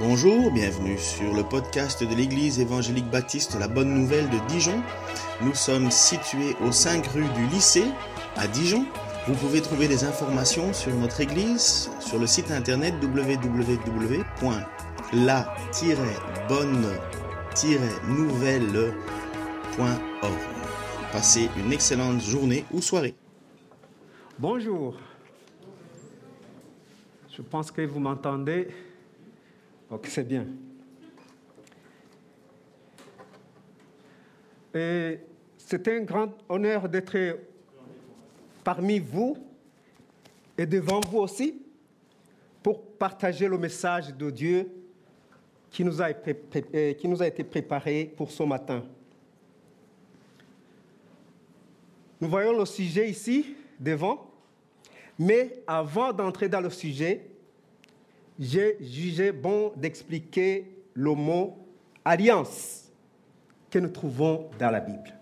Bonjour, bienvenue sur le podcast de l'Église évangélique baptiste La Bonne Nouvelle de Dijon. Nous sommes situés aux 5 rues du lycée à Dijon. Vous pouvez trouver des informations sur notre Église sur le site internet www.la-bonne-nouvelle.org. Passez une excellente journée ou soirée. Bonjour. Je pense que vous m'entendez. Ok, c'est bien. Et c'est un grand honneur d'être parmi vous et devant vous aussi pour partager le message de Dieu qui nous a, qui nous a été préparé pour ce matin. Nous voyons le sujet ici devant, mais avant d'entrer dans le sujet, j'ai jugé bon d'expliquer le mot alliance que nous trouvons dans la Bible.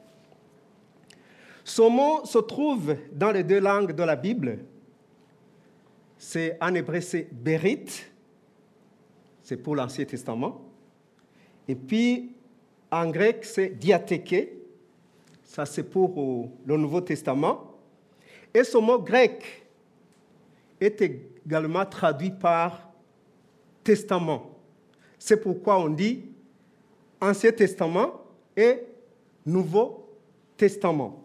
Ce mot se trouve dans les deux langues de la Bible. C'est en hébreu, c'est Berit, c'est pour l'Ancien Testament. Et puis en grec, c'est diatheke, ça c'est pour le Nouveau Testament. Et ce mot grec est également traduit par C'est pourquoi on dit Ancien Testament et Nouveau Testament.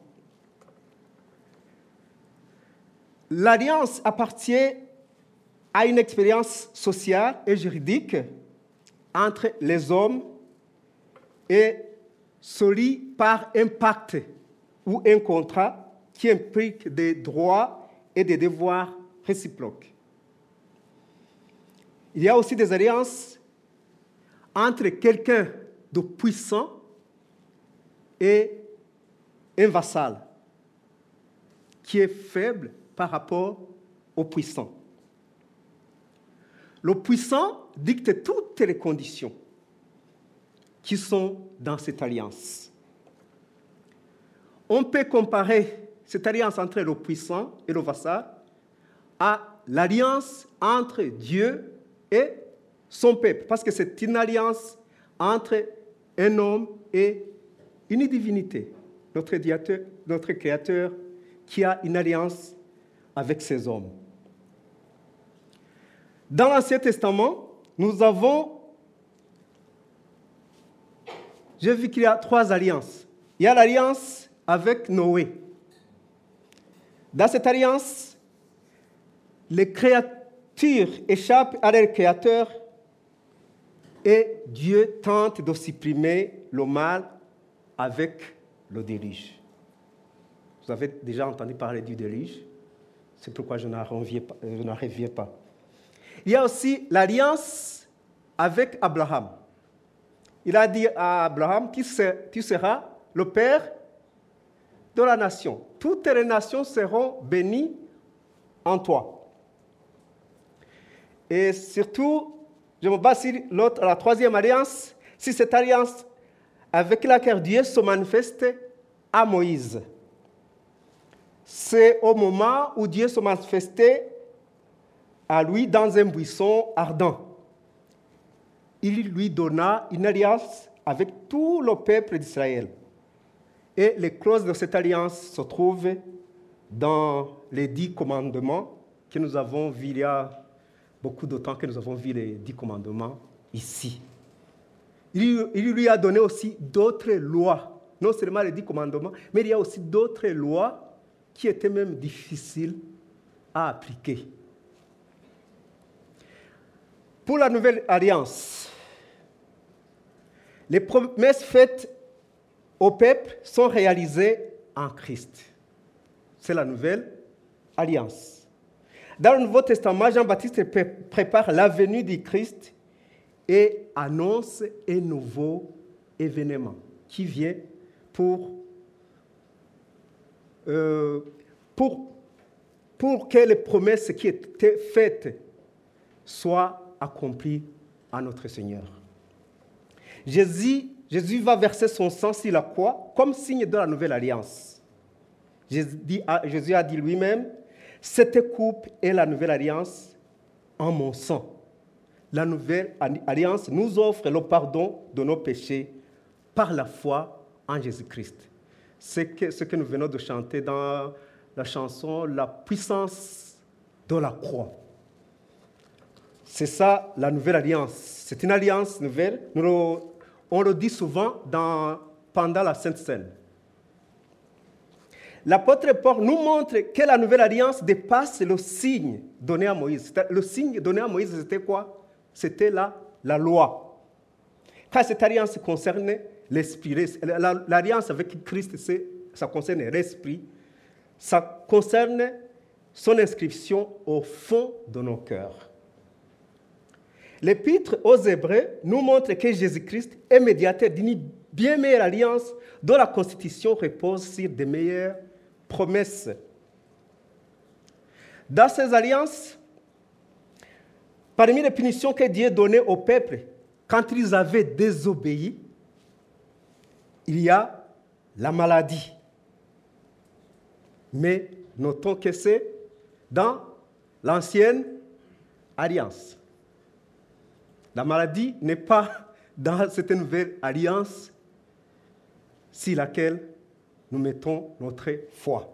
L'alliance appartient à une expérience sociale et juridique entre les hommes et se par un pacte ou un contrat qui implique des droits et des devoirs réciproques. Il y a aussi des alliances entre quelqu'un de puissant et un vassal qui est faible par rapport au puissant. Le puissant dicte toutes les conditions qui sont dans cette alliance. On peut comparer cette alliance entre le puissant et le vassal à l'alliance entre Dieu et son peuple, parce que c'est une alliance entre un homme et une divinité, notre, notre Créateur, qui a une alliance avec ses hommes. Dans l'Ancien Testament, nous avons, j'ai vu qu'il y a trois alliances. Il y a l'alliance avec Noé. Dans cette alliance, les créateurs échappe à leur créateur et Dieu tente de supprimer le mal avec le déluge. Vous avez déjà entendu parler du déluge, c'est pourquoi je n'en reviens pas. Il y a aussi l'alliance avec Abraham. Il a dit à Abraham, tu seras le père de la nation. Toutes les nations seront bénies en toi. Et surtout, je me base sur la troisième alliance, si cette alliance avec laquelle Dieu se manifeste à Moïse. C'est au moment où Dieu se manifestait à lui dans un buisson ardent. Il lui donna une alliance avec tout le peuple d'Israël. Et les clauses de cette alliance se trouvent dans les dix commandements que nous avons vus il y a beaucoup temps que nous avons vu les dix commandements ici. Il, lui a donné aussi d'autres lois, non seulement les dix commandements, mais il y a aussi d'autres lois qui étaient même difficiles à appliquer. Pour la nouvelle alliance, les promesses faites au peuple sont réalisées en Christ. C'est la nouvelle alliance. Dans le Nouveau Testament, Jean-Baptiste prépare la venue du Christ et annonce un nouveau événement qui vient pour, euh, pour que les promesses qui étaient faites soient accomplies à notre Seigneur. Jésus, Jésus va verser son sang sur la croix comme signe de la nouvelle alliance. Jésus a dit lui-même, cette coupe est la nouvelle alliance en mon sang. la nouvelle alliance nous offre le pardon de nos péchés par la foi en Jésus-Christ. C'est ce que nous venons de chanter dans la chanson La puissance de la croix. C'est ça la nouvelle alliance. C'est une alliance nouvelle. on le dit souvent pendant la Sainte Seine. L'apôtre Paul nous montre que la nouvelle alliance dépasse le signe donné à Moïse. Le signe donné à Moïse, c'était quoi? C'était la, la loi. Car cette alliance concernait l'esprit. L'alliance avec Christ, ça concerne l'esprit. Ça concerne son inscription au fond de nos cœurs. L'épître aux Hébreux nous montre que Jésus-Christ est médiateur d'une bien meilleure alliance dont la constitution repose sur des meilleures promesses. Dans ces alliances, parmi les punitions que Dieu donnait au peuple quand ils avaient désobéi, il y a la maladie. Mais notons que c'est dans l'ancienne alliance. La maladie n'est pas dans cette nouvelle alliance si laquelle nous mettons notre foi.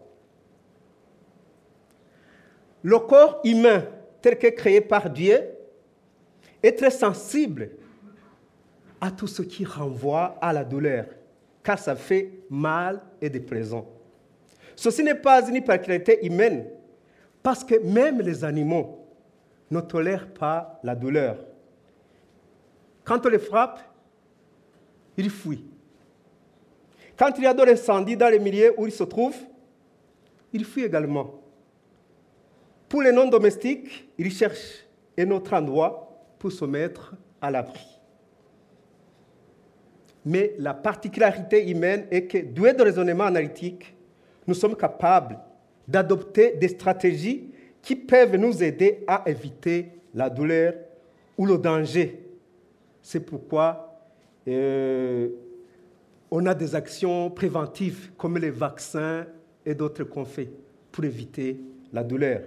Le corps humain tel que créé par Dieu est très sensible à tout ce qui renvoie à la douleur, car ça fait mal et déplaisant. Ceci n'est pas une particularité humaine, parce que même les animaux ne tolèrent pas la douleur. Quand on les frappe, ils fuient. Quand il y a de l'incendie dans les milieux où ils se trouvent, ils fuient également. Pour les non-domestiques, ils cherchent un autre endroit pour se mettre à l'abri. Mais la particularité humaine est que, doués de raisonnement analytique, nous sommes capables d'adopter des stratégies qui peuvent nous aider à éviter la douleur ou le danger c'est pourquoi euh, on a des actions préventives comme les vaccins et d'autres qu'on fait pour éviter la douleur.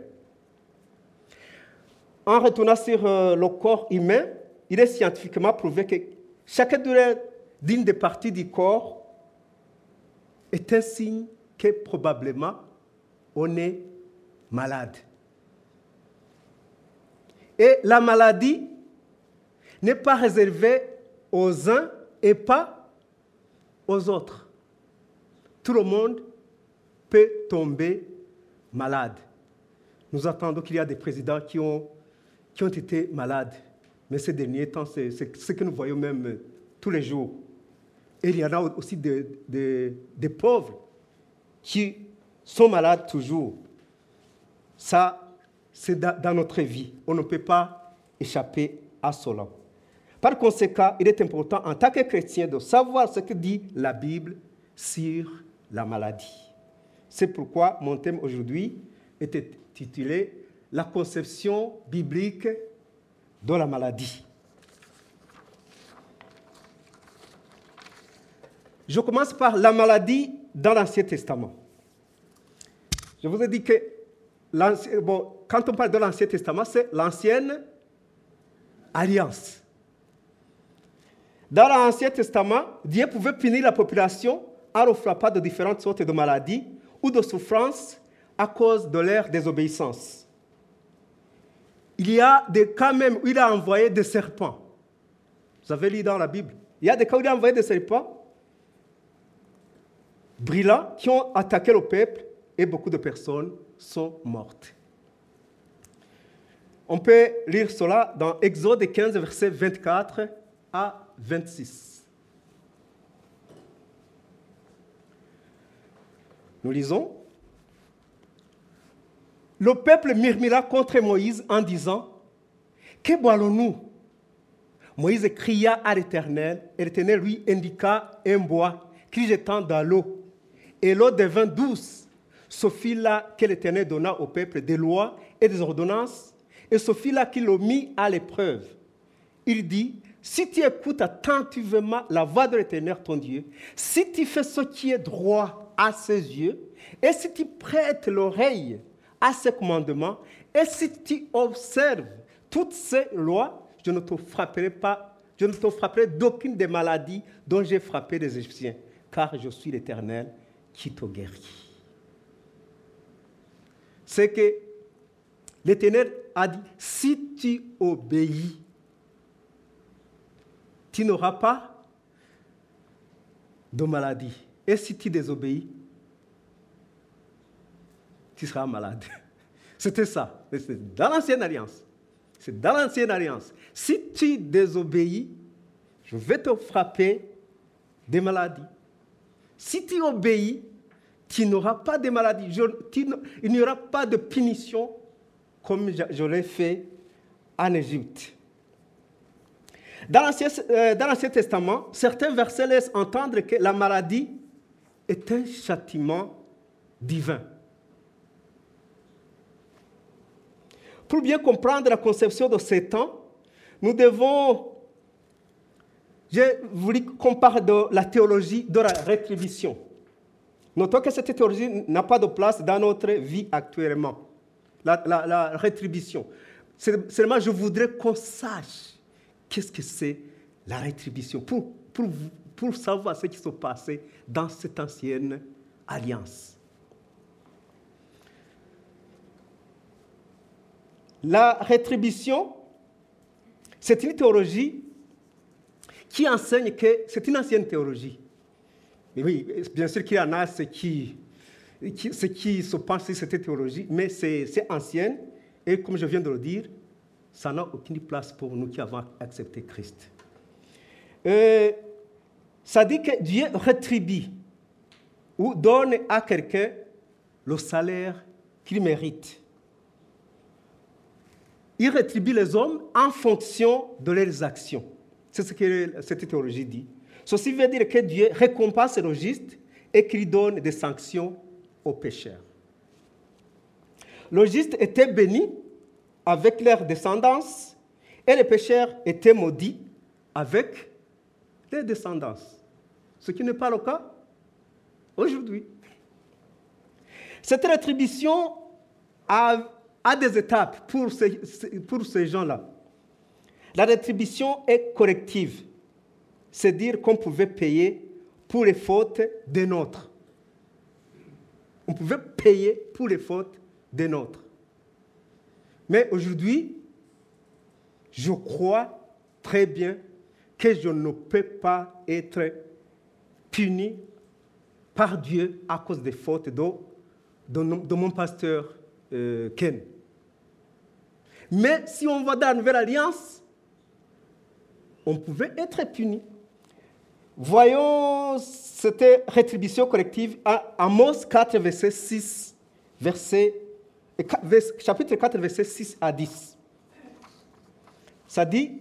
En retournant sur euh, le corps humain, il est scientifiquement prouvé que chaque douleur d'une des parties du corps est un signe que probablement on est malade. Et la maladie n'est pas réservé aux uns et pas aux autres. Tout le monde peut tomber malade. Nous attendons qu'il y a des présidents qui ont, été malades. Mais ces derniers temps, c'est ce que nous voyons même tous les jours. Il y en a aussi des, des pauvres qui sont malades toujours. Ça, c'est dans notre vie. On ne peut pas échapper à cela. Par conséquent, il est important en tant que chrétien de savoir ce que dit la Bible sur la maladie. C'est pourquoi mon thème aujourd'hui était titulé La conception biblique de la maladie. Je commence par la maladie dans l'Ancien Testament. Je vous ai dit que quand on parle de l'Ancien Testament, c'est l'ancienne alliance. Dans l'Ancien Testament, Dieu pouvait punir la population en le frappant de différentes sortes de maladies ou de souffrances à cause de leur désobéissance. Il y a des cas même où il a envoyé des serpents. Vous avez lu dans la Bible. Il y a des cas où il a envoyé des serpents brillants qui ont attaqué le peuple et beaucoup de personnes sont mortes. On peut lire cela dans Exode 15, verset 24 à 26. Nous lisons. Le peuple murmura contre Moïse en disant, Que boirons-nous? Moïse cria à l'Éternel, et l'Éternel lui indiqua un bois qu'il jetant dans l'eau. Et l'eau devint douce. Ce fil-là que l'Éternel donna au peuple des lois et des ordonnances, et ce fil-là qu'il le mit à l'épreuve. Il dit, si tu écoutes attentivement la voix de l'Éternel, ton Dieu, si tu fais ce qui est droit à ses yeux, et si tu prêtes l'oreille à ses commandements, et si tu observes toutes ces lois, je ne te frapperai pas, je ne te frapperai d'aucune des maladies dont j'ai frappé les Égyptiens, car je suis l'Éternel qui te guérit. C'est que l'Éternel a dit, si tu obéis, tu n'auras pas de maladie. Et si tu désobéis, tu seras malade. C'était ça. C'est dans l'ancienne alliance. C'est dans l'ancienne alliance. Si tu désobéis, je vais te frapper des maladies. Si tu obéis, tu n'auras pas de maladies. il n'y aura pas de punition comme je, l'ai fait en Égypte. Euh, dans l'Ancien Testament, certains versets laissent entendre que la maladie est un châtiment divin. Pour bien comprendre la conception de ces temps, nous devons, j'ai voulu qu'on parle de la théologie de la rétribution. Notons que cette théologie n'a pas de place dans notre vie actuellement. La, la rétribution. Seulement, je voudrais qu'on sache qu'est-ce que c'est la rétribution pour, pour, pour savoir ce qui se passait dans cette ancienne alliance? La rétribution, c'est une théologie qui enseigne que c'est une ancienne théologie. Mais oui, bien sûr qu'il y en a ceux qui, qui, se pensent sur cette théologie, mais c'est ancienne et comme je viens de le dire, ça n'a aucune place pour nous qui avons accepté Christ. Euh, ça dit que Dieu rétribue ou donne à quelqu'un le salaire qu'il mérite il rétribue les hommes en fonction de leurs actions. C'est ce que cette théologie dit. Ceci veut dire que Dieu récompense le juste et qu'il donne des sanctions aux pécheurs. Le juste était béni avec leur descendance et les pécheurs étaient maudits avec leur descendance. Ce qui n'est pas le cas aujourd'hui. Cette rétribution a des étapes pour ces, gens-là. La rétribution est corrective, c'est dire qu'on pouvait payer pour les fautes des nôtres. On pouvait payer pour les fautes des nôtres. Mais aujourd'hui, je crois très bien que je ne peux pas être puni par Dieu à cause des fautes de, de mon pasteur euh, Ken. Mais si on va dans la nouvelle alliance, on pouvait être puni. Voyons cette rétribution collective à Amos 4, verset 6, verset, chapitre 4, verset 6 à 10. Ça dit,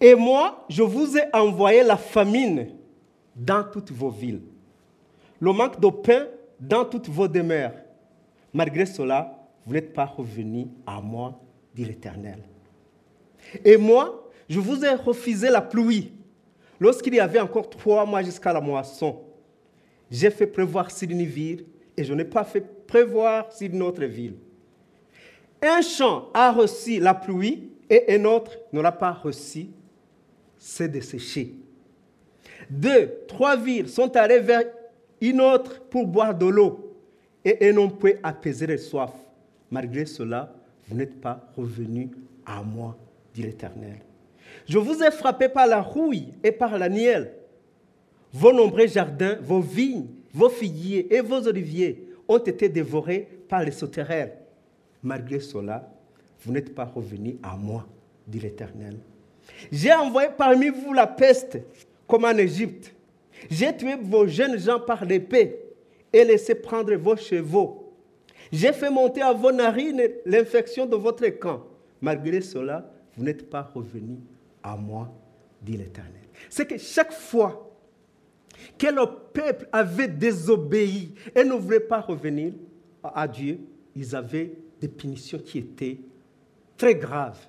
Et moi, je vous ai envoyé la famine dans toutes vos villes, le manque de pain dans toutes vos demeures Malgré cela, vous n'êtes pas revenu à moi, dit l'Éternel. Et moi, je vous ai refusé la pluie lorsqu'il y avait encore trois mois jusqu'à la moisson. J'ai fait prévoir sur et je n'ai pas fait prévoir sur une autre ville. Un champ a reçu la pluie et un autre ne l'a pas reçu, c'est desséché. Deux, trois villes sont allées vers une autre pour boire de l'eau et un homme peut apaiser les soif. Malgré cela, vous n'êtes pas revenu à moi, dit l'Éternel. Je vous ai frappé par la rouille et par la nielle. Vos nombreux jardins, vos vignes, vos figuiers et vos oliviers ont été dévorés par les sauterelles. Malgré cela, vous n'êtes pas revenu à moi, dit l'Éternel. J'ai envoyé parmi vous la peste, comme en Égypte. J'ai tué vos jeunes gens par l'épée et laissez prendre vos chevaux. J'ai fait monter à vos narines l'infection de votre camp. Malgré cela, vous n'êtes pas revenu à moi, dit l'Éternel. C'est que chaque fois que le peuple avait désobéi et ne voulait pas revenir à Dieu, ils avaient des punitions qui étaient très graves.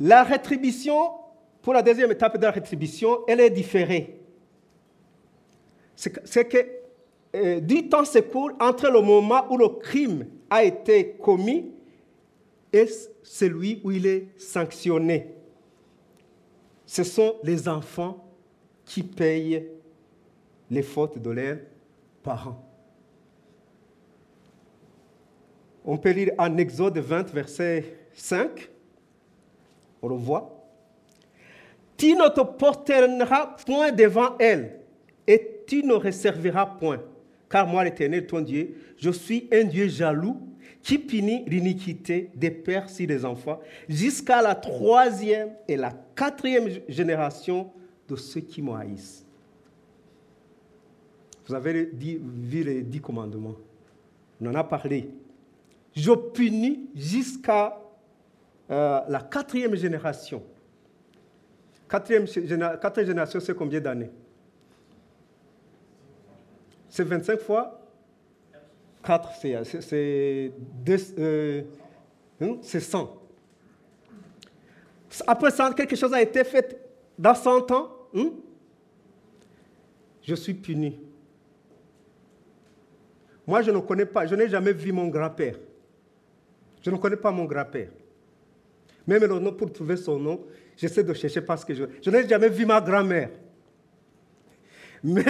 La rétribution, pour la deuxième étape de la rétribution, elle est différée c'est que euh, du temps s'écoule entre le moment où le crime a été commis est celui où il est sanctionné. Ce sont les enfants qui payent les fautes de leurs parents. On peut lire en Exode 20, verset 5. On le voit. Tu ne te porteras point devant elle, et tu ne réserveras point. Car moi, l'Éternel, ton Dieu, je suis un Dieu jaloux qui punit l'iniquité des pères sur les enfants, jusqu'à la troisième et la quatrième génération de ceux qui m'haïssent. Vous avez vu les dix commandements. On en a parlé. Je punis jusqu'à euh, la quatrième génération. Quatrième génération, c'est combien d'années? C'est 25 fois 4, c'est euh, hein, 100. Après ça, quelque chose a été fait dans 100 ans. Hein? Je suis puni. Moi, je ne connais pas, je n'ai jamais vu mon grand-père. Je ne connais pas mon grand-père. Même le nom, pour trouver son nom, j'essaie de chercher parce que je, je n'ai jamais vu ma grand-mère. Mais,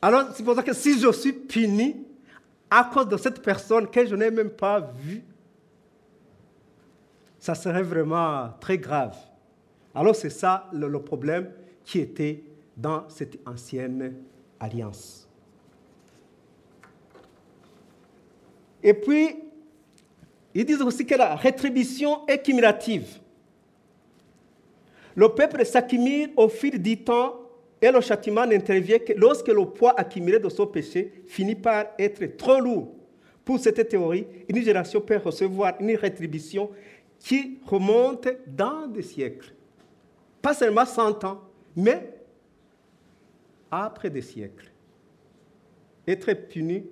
alors, c'est pour ça que si je suis puni à cause de cette personne que je n'ai même pas vue, ça serait vraiment très grave. Alors, c'est ça le, problème qui était dans cette ancienne alliance. Et puis, ils disent aussi que la rétribution est cumulative. Le peuple s'accumule au fil du temps et le châtiment n'intervient que lorsque le poids accumulé de son péché finit par être trop lourd. Pour cette théorie, une génération peut recevoir une rétribution qui remonte dans des siècles. Pas seulement 100 ans, mais après des siècles. Être puni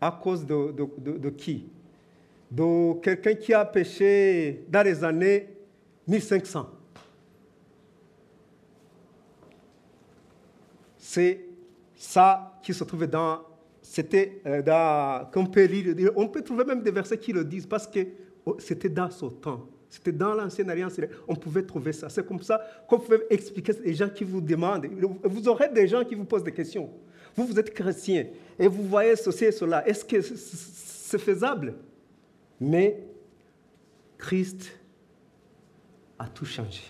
à cause de, de qui? De quelqu'un qui a péché dans les années 1500. C'est ça qui se trouvait dans. C'était euh, dans. On peut, lire, on peut trouver même des versets qui le disent parce que oh, c'était dans ce temps. C'était dans l'ancienne alliance. On pouvait trouver ça. C'est comme ça qu'on pouvait expliquer les gens qui vous demandent. Vous aurez des gens qui vous posent des questions. Vous, vous êtes chrétien et vous voyez ceci et cela. Est-ce que c'est faisable? Mais Christ a tout changé.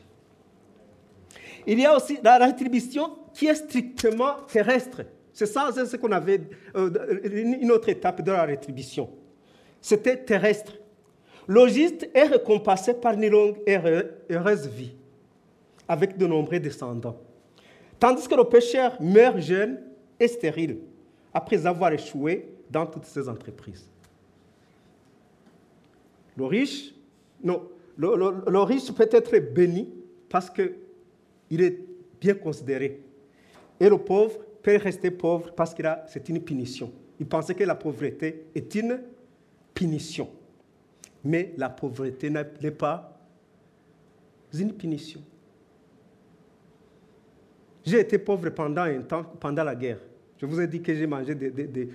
Il y a aussi la rétribution qui est strictement terrestre. C'est ça, c'est ce qu'on avait, euh, une autre étape de la rétribution. C'était terrestre. Logiste est récompensé par une longue et heureuse vie, avec de nombreux descendants. Tandis que le pécheur meurt jeune et stérile, après avoir échoué dans toutes ses entreprises. Le riche, non, le, riche peut être béni parce qu'il est bien considéré. Et le pauvre peut rester pauvre parce que c'est une punition. Il pensait que la pauvreté est une punition. Mais la pauvreté n'est pas une punition. J'ai été pauvre pendant un temps, pendant la guerre. Je vous ai dit que j'ai mangé de,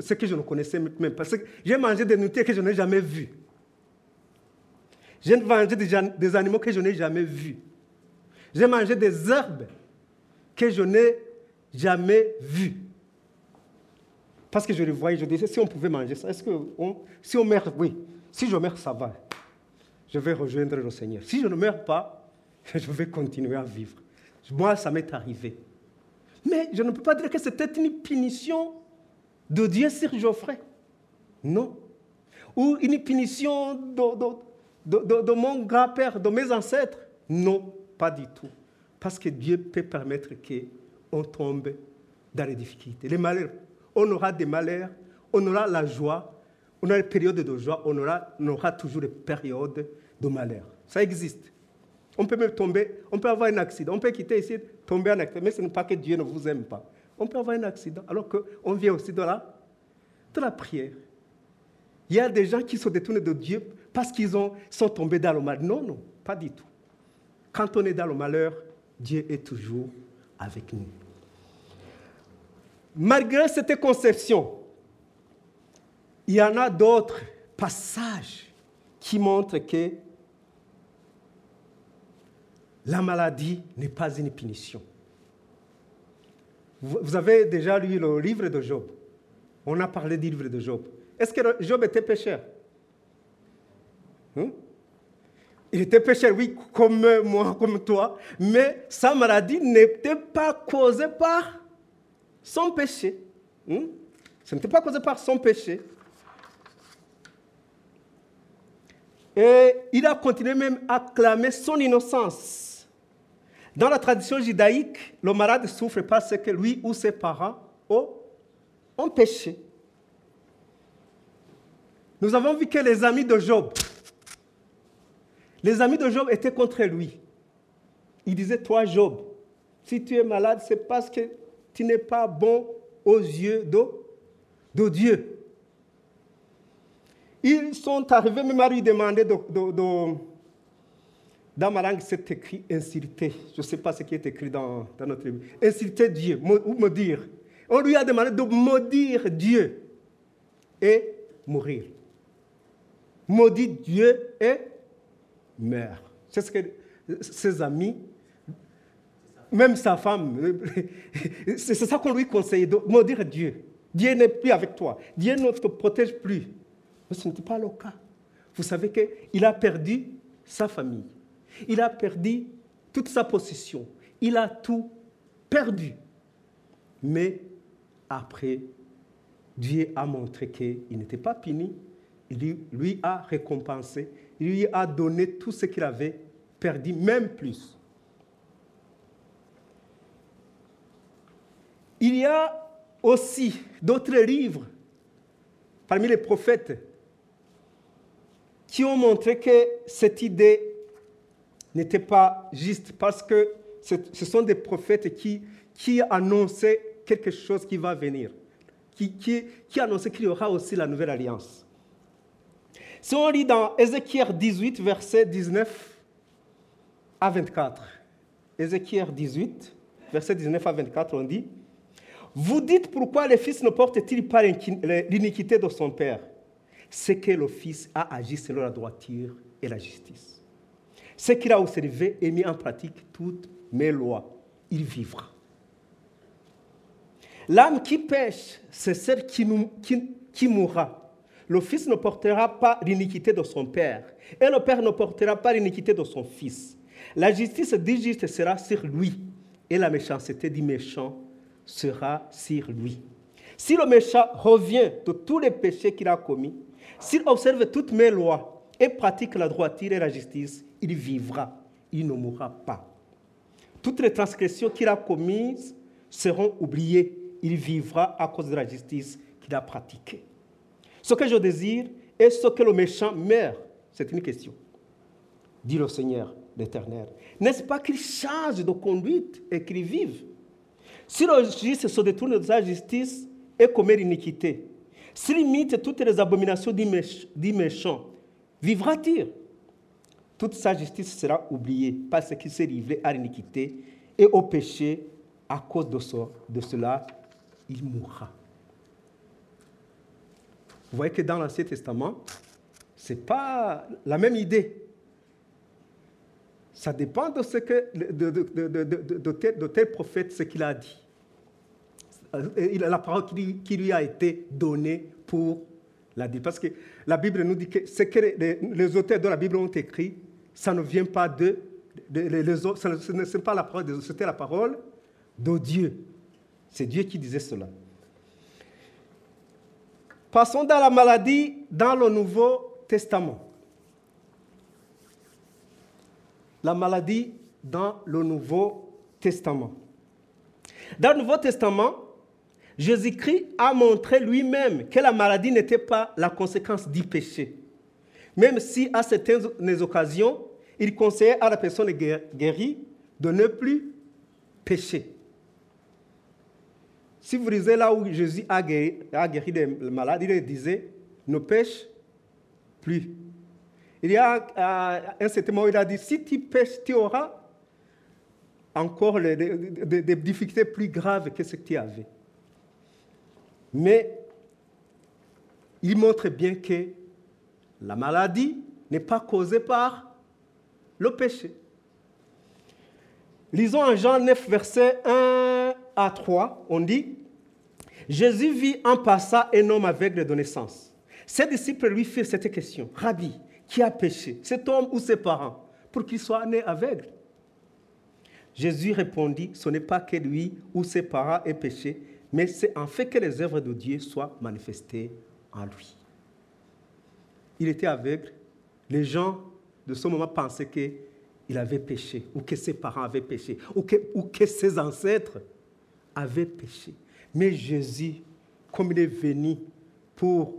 ce que je ne connaissais même pas. J'ai mangé des nourritures que je n'ai jamais vues. J'ai mangé des animaux que je n'ai jamais vus. J'ai mangé des herbes que je n'ai jamais vues. Parce que je les voyais, je disais, si on pouvait manger ça, est-ce que si on meurt, oui, si je meurs, ça va. Je vais rejoindre le Seigneur. Si je ne meurs pas, je vais continuer à vivre. Moi, ça m'est arrivé. Mais je ne peux pas dire que c'était une punition de Dieu sur Geoffrey. Non. Ou une punition de, de, mon grand-père, de mes ancêtres Non, pas du tout. Parce que Dieu peut permettre qu'on tombe dans les difficultés. Les malheurs, on aura des malheurs, on aura la joie, on aura des périodes de joie, on aura, on aura toujours des périodes de malheur. Ça existe. On peut même tomber, on peut avoir un accident, on peut quitter ici, tomber en accident, mais ce n'est pas que Dieu ne vous aime pas. On peut avoir un accident, alors qu'on vient aussi de la, de la prière. Il y a des gens qui se détournent de Dieu parce qu'ils sont tombés dans le mal. Non, non, pas du tout. Quand on est dans le malheur, Dieu est toujours avec nous. Malgré cette conception, il y en a d'autres passages qui montre que la maladie n'est pas une punition. Vous avez déjà lu le livre de Job. On a parlé du livre de Job. Est-ce que Job était pécheur? Hein? Il était pécheur, oui, comme moi, comme toi, mais sa maladie n'était pas causée par son péché. Hein? Ce n'était pas causé par son péché. Et il a continué même à clamer son innocence. Dans la tradition judaïque, le malade souffre parce que lui ou ses parents ont, péché. Nous avons vu que les amis de Job, les amis de Job étaient contre lui. Ils disaient, toi Job, si tu es malade, c'est parce que tu n'es pas bon aux yeux de, Dieu. Ils sont arrivés même à lui demander de, dans ma langue, c'est écrit insulter. Je ne sais pas ce qui est écrit dans, notre Bible. Insulter Dieu, ou maudire. On lui a demandé de maudire Dieu et mourir. Maudit Dieu et meurt. C'est ce que ses amis, même sa femme, c'est ça qu'on lui conseille, de maudire Dieu. Dieu n'est plus avec toi. Dieu ne te protège plus. Mais ce n'était pas le cas. Vous savez qu'il a perdu sa famille. Il a perdu toute sa possession. Il a tout perdu. Mais après, Dieu a montré qu'il n'était pas puni. Il lui a récompensé. Il lui a donné tout ce qu'il avait perdu, même plus. Il y a aussi d'autres livres parmi les prophètes qui ont montré que cette idée n'était pas juste parce que ce sont des prophètes qui, annonçaient quelque chose qui va venir, qui annonçaient qu'il y aura aussi la nouvelle alliance. Si on lit dans Ézéchiel 18, versets 19 à 24, Ézéchiel 18, versets 19 à 24, on dit, Vous dites pourquoi le fils ne porte-t-il pas l'iniquité de son père? C'est que le fils a agi selon la droiture et la justice ce qu'il a observé et mis en pratique toutes mes lois. Il vivra. L'âme qui pêche, c'est celle qui mourra. Le fils ne portera pas l'iniquité de son père, et le père ne portera pas l'iniquité de son fils. La justice du sera sur lui, et la méchanceté du méchant sera sur lui. Si le méchant revient de tous les péchés qu'il a commis, s'il observe toutes mes lois et pratique la droiture et la justice, il vivra, il ne mourra pas. Toutes les transgressions qu'il a commises seront oubliées. Il vivra à cause de la justice qu'il a pratiquée. Ce que je désire est ce que le méchant meurt. C'est une question. Dit le Seigneur l'Éternel. N'est-ce pas qu'il change de conduite et qu'il vive? Si le juste se détourne de sa justice et commet l'iniquité, s'il imite toutes les abominations du méchant, vivra-t-il? Toute sa justice sera oubliée parce qu'il s'est livré à l'iniquité et au péché. À cause de cela, il mourra. Vous voyez que dans l'Ancien Testament, ce n'est pas la même idée. Ça dépend de ce que tel, prophète, ce qu'il a dit. La parole qui lui a été donnée pour la dire. Parce que la Bible nous dit que ce que les auteurs de la Bible ont écrit, ça ne vient pas de, les ce n'est pas la parole des autres, c'était la parole de Dieu. C'est Dieu qui disait cela. Passons dans la maladie dans le Nouveau Testament. La maladie dans le Nouveau Testament. Dans le Nouveau Testament, Jésus-Christ a montré lui-même que la maladie n'était pas la conséquence du péché. Même si à certaines occasions, il conseillait à la personne guérie de ne plus pécher. Si vous lisez là où Jésus a guéri, a guéri les malades, il disait ne pêche plus. Il y a un certain moment, il a dit si tu pêches, tu auras encore des difficultés plus graves que ce que tu avais. Mais il montre bien que la maladie n'est pas causé par le péché. Lisons en Jean 9, verset 1 à 3, on dit, Jésus vit en passant un homme aveugle de naissance. Ses disciples lui firent cette question, Rabbi, qui a péché, cet homme ou ses parents, pour qu'il soit né aveugle Jésus répondit, ce n'est pas que lui ou ses parents aient péché, mais c'est en fait que les œuvres de Dieu soient manifestées en lui. Il était aveugle. Les gens de ce moment pensaient qu'il avait péché, ou que ses parents avaient péché, ou que, ou que ses ancêtres avaient péché. Mais Jésus, comme il est venu pour,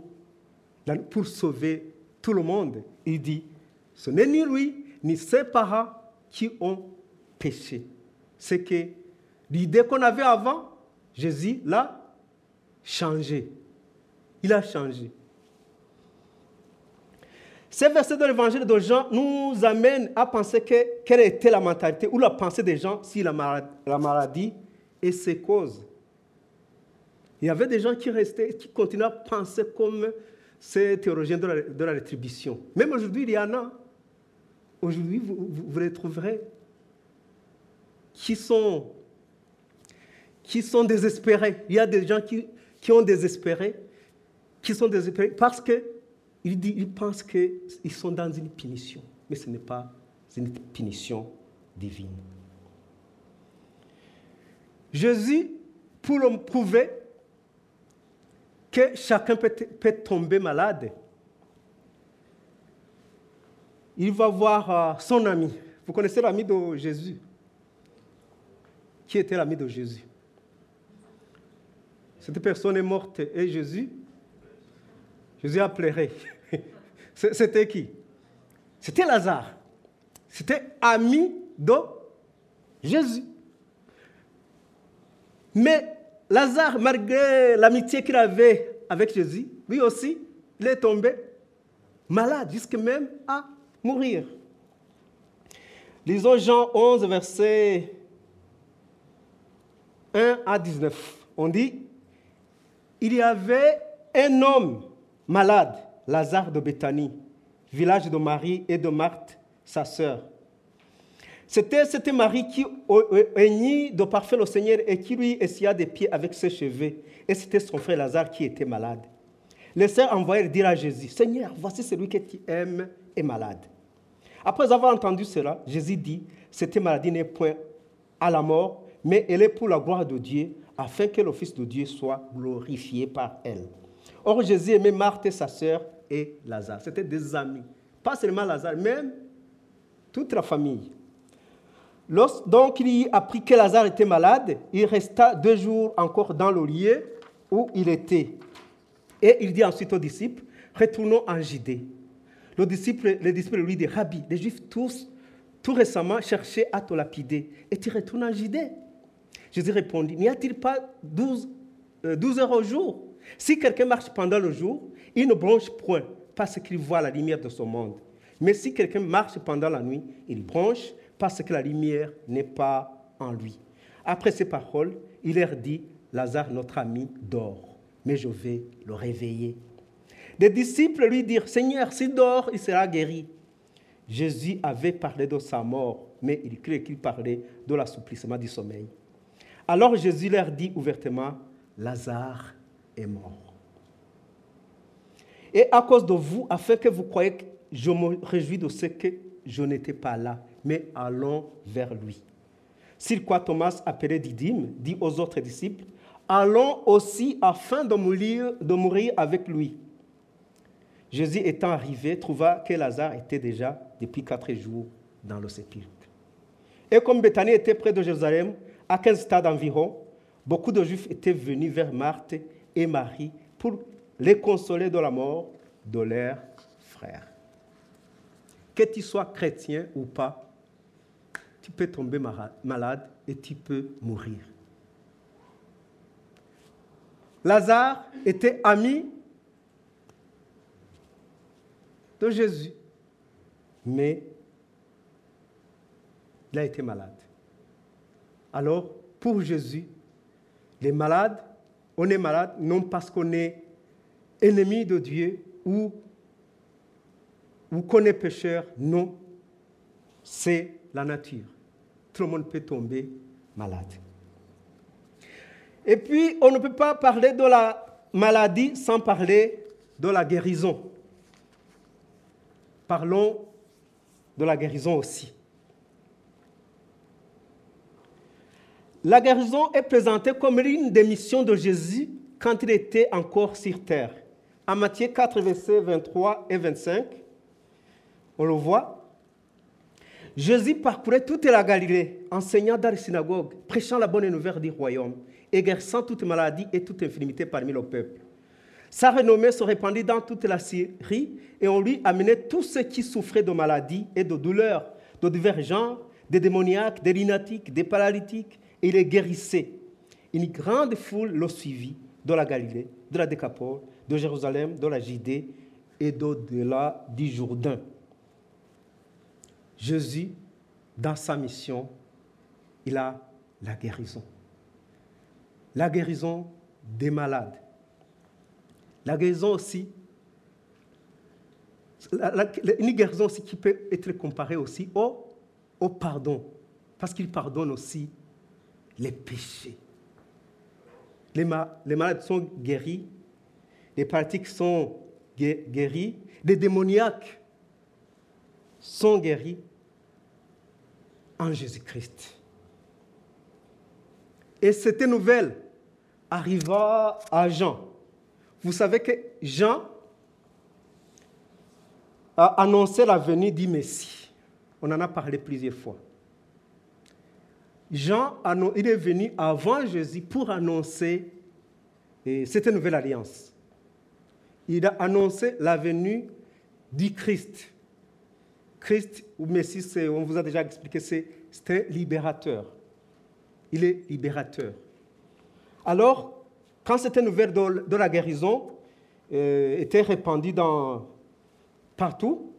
pour sauver tout le monde, il dit, ce n'est ni lui, ni ses parents qui ont péché. C'est que l'idée qu'on avait avant, Jésus l'a changé. Il a changé. Ces versets de l'évangile de Jean nous amènent à penser que, quelle était la mentalité ou la pensée des gens maladie, la maladie et ses causes. Il y avait des gens qui restaient, qui continuaient à penser comme ces théologiens de la, rétribution. Même aujourd'hui, il y en a. Aujourd'hui, vous, vous, les trouverez qui sont, qui sont désespérés. Il y a des gens qui, qui ont désespéré, qui sont désespérés parce qu'ils ils pensent qu'ils sont dans une punition. Mais ce n'est pas une punition divine. Jésus, pour le prouver que chacun peut, peut tomber malade, il va voir euh, son ami. Vous connaissez l'ami de Jésus? Qui était l'ami de Jésus? Cette personne est morte et Jésus Jésus a pleuré. C'était qui? C'était Lazare. C'était ami de Jésus. Mais Lazare, malgré l'amitié qu'il avait avec Jésus, lui aussi, il est tombé malade, jusqu'à même à mourir. Lisons Jean 11, verset 1 à 19. On dit, il y avait un homme malade, Lazare de Béthanie, village de Marie et de Marthe, sa sœur. C'était, Marie qui aignit de parfait le Seigneur et qui lui essaya des pieds avec ses cheveux. Et c'était son frère Lazare qui était malade. Les sœurs envoyèrent dire à Jésus, Seigneur, voici celui que tu aimes est malade. Après avoir entendu cela, Jésus dit, cette maladie n'est point à la mort, mais elle est pour la gloire de Dieu, afin que le Fils de Dieu soit glorifié par elle. Or, Jésus aimait Marthe sa sœur et Lazare. C'était des amis. Pas seulement Lazare, même toute la famille donc il apprit que Lazare était malade, il resta deux jours encore dans le lieu où il était. Et il dit ensuite aux disciples, retournons en Judée. Le disciple, lui dit, Rabbi, les Juifs tous, tout récemment cherchaient à te lapider, et tu retournes en Judée. Jésus répondit, n'y a-t-il pas 12, euh, heures au jour? Si quelqu'un marche pendant le jour, il ne bronche point, parce qu'il voit la lumière de ce monde. Mais si quelqu'un marche pendant la nuit, il bronche parce que la lumière n'est pas en lui. Après ces paroles, il leur dit, Lazare, notre ami, dort, mais je vais le réveiller. Les disciples lui dirent, Seigneur, s'il dort, il sera guéri. Jésus avait parlé de sa mort, mais il crut qu'il parlait de l'assouplissement du sommeil. Alors Jésus leur dit ouvertement, Lazare est mort. Et à cause de vous, afin que vous croyez que je me réjouis de ce que je n'étais pas là, mais allons vers lui. S'il quoi Thomas, appelé Didyme, dit aux autres disciples, allons aussi afin de mourir, de mourir avec lui. Jésus étant arrivé, trouva que Lazare était déjà depuis quatre jours dans le sépulcre. Et comme Bethanie était près de Jérusalem, à 15 stades environ, beaucoup de Juifs étaient venus vers Marthe et Marie pour les consoler de la mort de leurs frères. Que tu sois chrétien ou pas, tu peux tomber malade et tu peux mourir. Lazare était ami de Jésus, mais il a été malade. Alors, pour Jésus, les malades, on est malade non parce qu'on est ennemi de Dieu ou ou qu'on est pécheur. Non, c'est la nature. Tout le monde peut tomber malade. Et puis, on ne peut pas parler de la maladie sans parler de la guérison. Parlons de la guérison aussi. La guérison est présentée comme l'une des missions de Jésus quand il était encore sur terre. En Matthieu 4, versets 23 et 25, on le voit. Jésus parcourait toute la Galilée, enseignant dans les synagogues, prêchant la bonne nouvelle du royaume, exerçant toute maladie et toute infirmité parmi le peuple. Sa renommée se répandit dans toute la Syrie et on lui amenait tous ceux qui souffraient de maladies et de douleurs, de divers genres, des démoniaques, des lunatiques, des paralytiques, et il les guérissait. Une grande foule le suivit de la Galilée, de la Décapole, de Jérusalem, de la Judée et d'au-delà du Jourdain. Jésus, dans sa mission, il a la guérison. La guérison des malades. La guérison aussi, une guérison aussi qui peut être comparée aussi au, pardon, parce qu'il pardonne aussi les péchés. Les, les malades sont guéris, les pratiques sont guéris, les démoniaques sont guéris en Jésus-Christ. Et cette nouvelle arriva à Jean. Vous savez que Jean a annoncé la venue du Messie. On en a parlé plusieurs fois. Jean il est venu avant Jésus pour annoncer cette nouvelle alliance. Il a annoncé la venue du Christ. Christ ou Messie, on vous a déjà expliqué, c'est un libérateur. Il est libérateur. Alors, quand cette nouvelle de, la guérison euh, était répandue partout,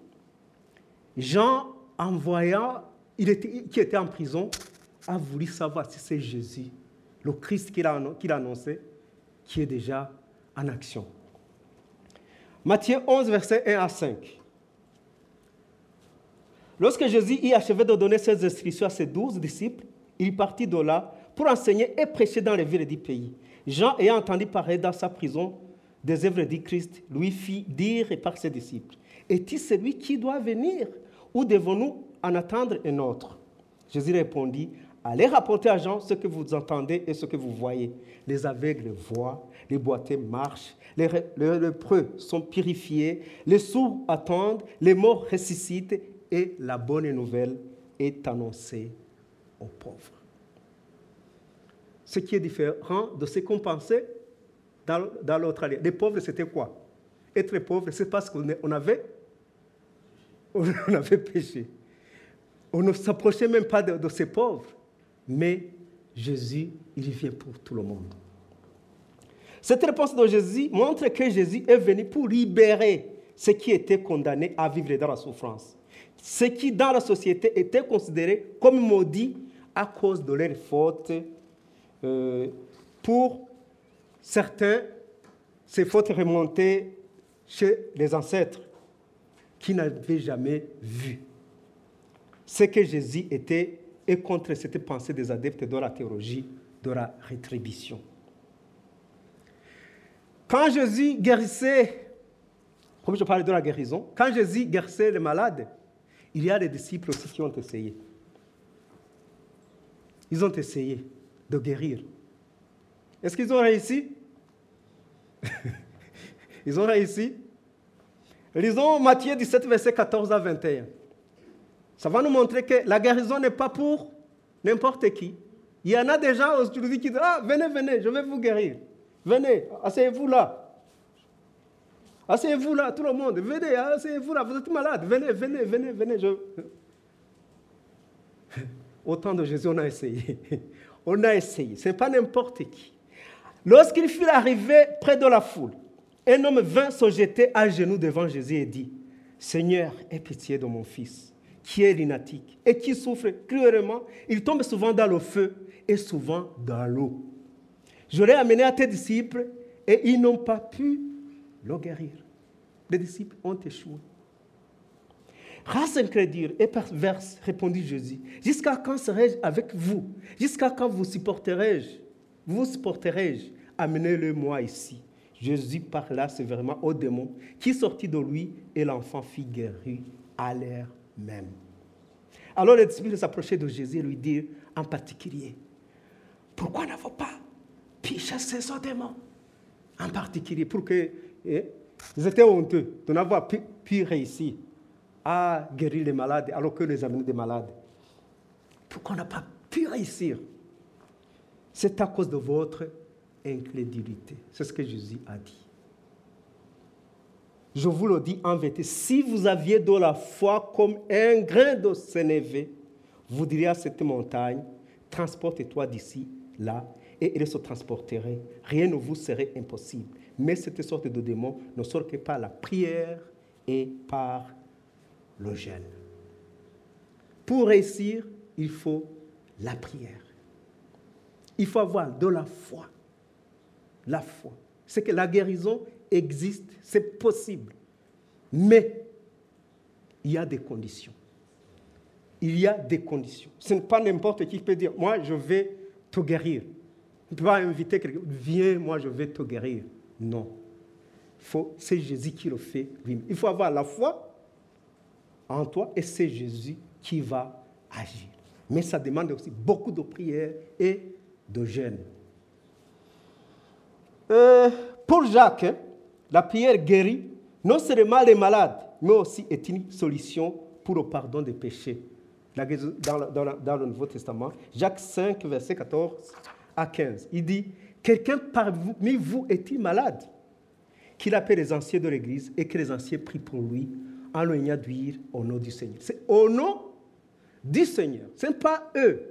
Jean, envoya, il était, qui était en prison, a voulu savoir si c'est Jésus, le Christ qu'il a, a annoncé, qui est déjà en action. Matthieu 11, verset 1 à 5. Lorsque Jésus y achevait de donner ses instructions à ses douze disciples, il partit de là pour enseigner et prêcher dans les villes du pays. Jean, ayant entendu parler dans sa prison des œuvres du Christ, lui fit dire par ses disciples, Est-il celui qui doit venir ou devons-nous en attendre un autre? Jésus répondit, Allez rapporter à Jean ce que vous entendez et ce que vous voyez. Les aveugles voient, les boiteux marchent, les, lépreux sont purifiés, les sourds attendent, les morts ressuscitent et la bonne nouvelle est annoncée aux pauvres. Ce qui est différent de ce qu'on pensait dans, dans l'autre alliance. Les pauvres, c'était quoi? Être pauvre, c'est parce qu'on avait, on avait péché. On ne s'approchait même pas de, de ces pauvres. Mais Jésus, il vient pour tout le monde. Cette réponse de Jésus montre que Jésus est venu pour libérer ceux qui étaient condamnés à vivre dans la souffrance. Ceux qui, dans la société, étaient considérés comme maudits à cause de leurs fautes. Euh, pour certains, ces fautes remontaient chez les ancêtres qui n'avaient jamais vu. Ce que Jésus était et contre cette pensée des adeptes de la théologie de la rétribution. Quand Jésus guérissait, comme je parlais de la guérison, quand Jésus guérissait les malades, il y a des disciples aussi qui ont essayé. Ils ont essayé de guérir. Est-ce qu'ils ont réussi? Ils ont réussi. Lisons Matthieu 17, verset 14 à 21. Ça va nous montrer que la guérison n'est pas pour n'importe qui. Il y en a des gens aujourd'hui qui disent Ah, venez, venez, je vais vous guérir. Venez, asseyez-vous là. Asseyez-vous là, tout le monde. Venez, asseyez-vous là, vous êtes malade. Venez, venez, venez, venez. Je... Au temps de Jésus, on a essayé. On a essayé. Ce n'est pas n'importe qui. Lorsqu'il fut arrivé près de la foule, un homme vint se jeter à genoux devant Jésus et dit Seigneur, aie pitié de mon fils qui est lunatique et qui souffre cruellement, il tombe souvent dans le feu et souvent dans l'eau. Je l'ai amené à tes disciples et ils n'ont pas pu le guérir. Les disciples ont échoué. Race incrédule et perverse, répondit Jésus. Jusqu'à quand serai-je avec vous? Jusqu'à quand vous supporterai-je? Vous supporterai-je Amenez-le-moi ici. Jésus parla sévèrement au démon qui sortit de lui et l'enfant fit guérir à l'air même. Alors les disciples s'approchaient de Jésus et lui dirent en particulier, pourquoi n'avons pas pu chasser ce démon En particulier, pour que eh, ils étaient honteux de n'avoir pu, réussir à guérir les malades alors que les amener des malades. Pourquoi on n'a pas pu réussir? C'est à cause de votre incrédulité. C'est ce que Jésus a dit. Je vous le dis en vérité, si vous aviez de la foi comme un grain de sénévé, vous diriez à cette montagne, transporte-toi d'ici, là, et il se transporterait. Rien ne vous serait impossible. Mais cette sorte de démon ne sort que par la prière et par le jeûne. Pour réussir, il faut la prière. Il faut avoir de la foi. La foi. C'est que la guérison existe, c'est possible. Mais il y a des conditions. Il y a des conditions. Ce n'est pas n'importe qui peut dire, moi je vais te guérir. Tu ne peux pas inviter quelqu'un, viens, moi je vais te guérir. Non. C'est Jésus qui le fait. Il faut avoir la foi en toi et c'est Jésus qui va agir. Mais ça demande aussi beaucoup de prière et de jeûne. Euh, pour Jacques, hein, la prière guérit non seulement les malades, mais aussi est une solution pour le pardon des péchés. Dans, dans, dans le Nouveau Testament, Jacques 5, verset 14 à 15, il dit, quelqu'un parmi vous est-il malade? Qu'il appelle les anciens de l'Église et que les anciens prient pour lui en le d'huile au nom du Seigneur. C'est au nom du Seigneur. Ce n'est pas eux.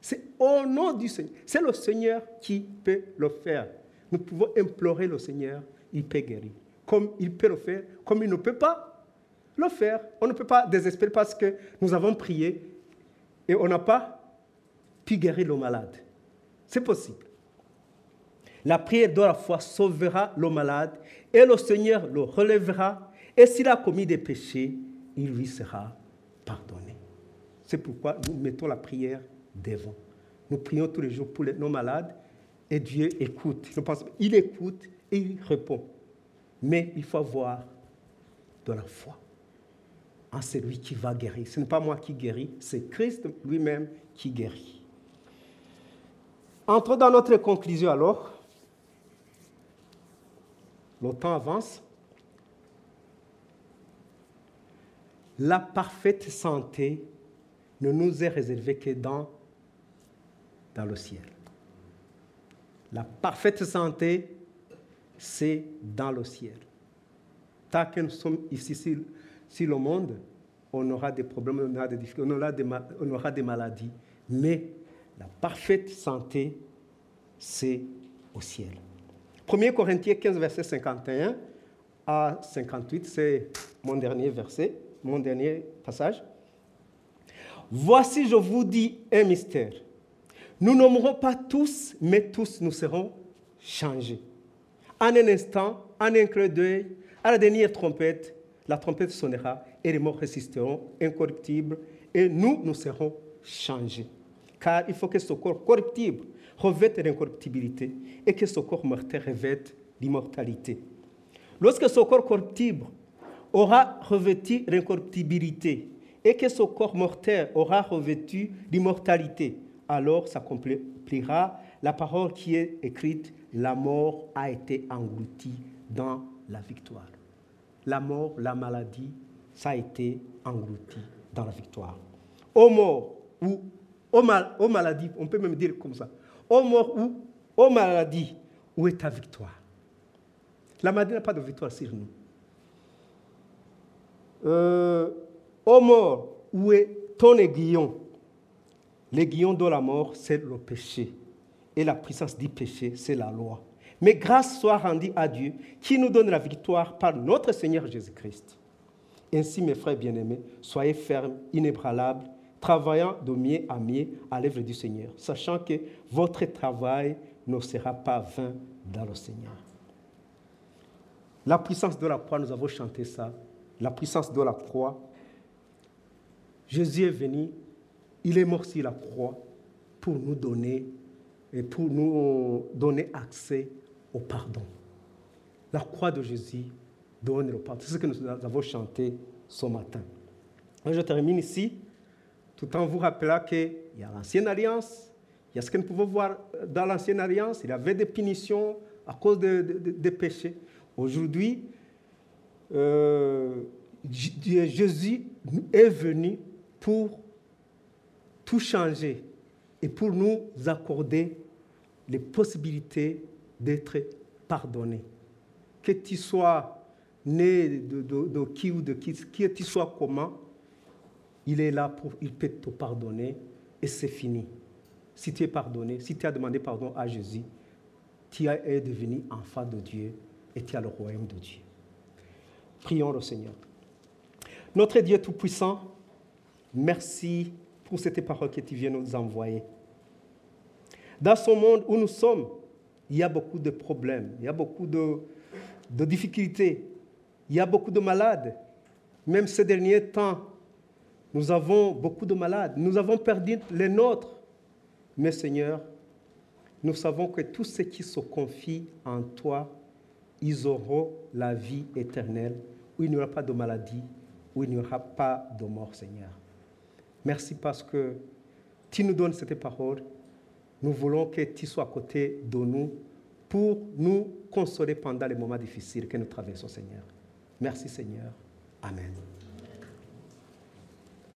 C'est au nom du Seigneur. C'est le Seigneur qui peut le faire. Nous pouvons implorer le Seigneur, il peut guérir. Comme il peut le faire, comme il ne peut pas le faire. On ne peut pas désespérer parce que nous avons prié et on n'a pas pu guérir le malade. C'est possible. La prière de la foi sauvera le malade et le Seigneur le relèvera. Et s'il a commis des péchés, il lui sera pardonné. C'est pourquoi nous mettons la prière devant. Nous prions tous les jours pour nos malades et Dieu écoute. il écoute et il répond. Mais il faut avoir de la foi en celui qui va guérir. Ce n'est pas moi qui guéris, c'est Christ lui-même qui guérit. Entrons dans notre conclusion alors. Le temps avance. La parfaite santé ne nous est réservée que dans, le ciel. La parfaite santé, c'est dans le ciel. Tant que nous sommes ici sur, le monde, on aura des problèmes, on aura des difficultés, on aura des, maladies. Mais la parfaite santé, c'est au ciel. 1 Corinthiens 15, verset 51 à 58, c'est mon dernier verset, mon dernier passage. Voici, je vous dis un mystère. Nous n'aimerons pas tous, mais tous nous serons changés. En un instant, en un clin d'œil, à la dernière trompette, la trompette sonnera et les morts résisteront incorruptibles et nous, nous serons changés. Car il faut que ce corps corruptible revête l'incorruptibilité et que ce corps mortel revête l'immortalité. Lorsque ce corps corruptible aura revêtu l'incorruptibilité et que ce corps mortel aura revêtu l'immortalité, alors s'accomplira la parole qui est écrite, la mort a été engloutie dans la victoire. La mort, la maladie, ça a été englouti dans la victoire. Ô mort ou ô, mal, maladie, on peut même dire comme ça. Ô mort ou ô maladie, où est ta victoire? La maladie n'a pas de victoire sur nous. Euh, ô mort, où est ton aiguillon? L'aiguillon de la mort, c'est le péché. Et la puissance du péché, c'est la loi. Mais grâce soit rendue à Dieu qui nous donne la victoire par notre Seigneur Jésus-Christ. Ainsi, mes frères bien-aimés, soyez fermes, inébranlables, travaillant de mieux à mieux à l'œuvre du Seigneur, sachant que votre travail ne sera pas vain dans le Seigneur. La puissance de la croix, nous avons chanté ça. La puissance de la croix, Jésus est venu, il est mort sur la croix pour nous donner et pour nous donner accès au pardon. La croix de Jésus donne le pardon. C'est ce que nous avons chanté ce matin. Je termine ici, tout en vous rappelant qu'il y a l'ancienne alliance, il y a ce que nous pouvons voir dans l'ancienne alliance, il y avait des punitions à cause des péchés. Aujourd'hui, euh, Jésus est venu pour tout changer et pour nous accorder les possibilités d'être pardonné. Que tu sois né de, qui ou de qui, que tu sois comment, il est là pour, il peut te pardonner et c'est fini. Si tu es pardonné, si tu as demandé pardon à Jésus, tu es devenu enfant de Dieu et tu as le royaume de Dieu. Prions le Seigneur. Notre Dieu Tout-Puissant, merci pour cette parole que tu viens nous envoyer. Dans ce monde où nous sommes, il y a beaucoup de problèmes, il y a beaucoup de, de difficultés, il y a beaucoup de malades. Même ces derniers temps, nous avons beaucoup de malades. Nous avons perdu les nôtres. Mais Seigneur, nous savons que tous ceux qui se confient en toi, ils auront la vie éternelle, où il n'y aura pas de maladie, où il n'y aura pas de mort, Seigneur. Merci parce que tu nous donnes cette parole. Nous voulons que tu sois à côté de nous pour nous consoler pendant les moments difficiles que nous traversons, Seigneur. Merci, Seigneur. Amen.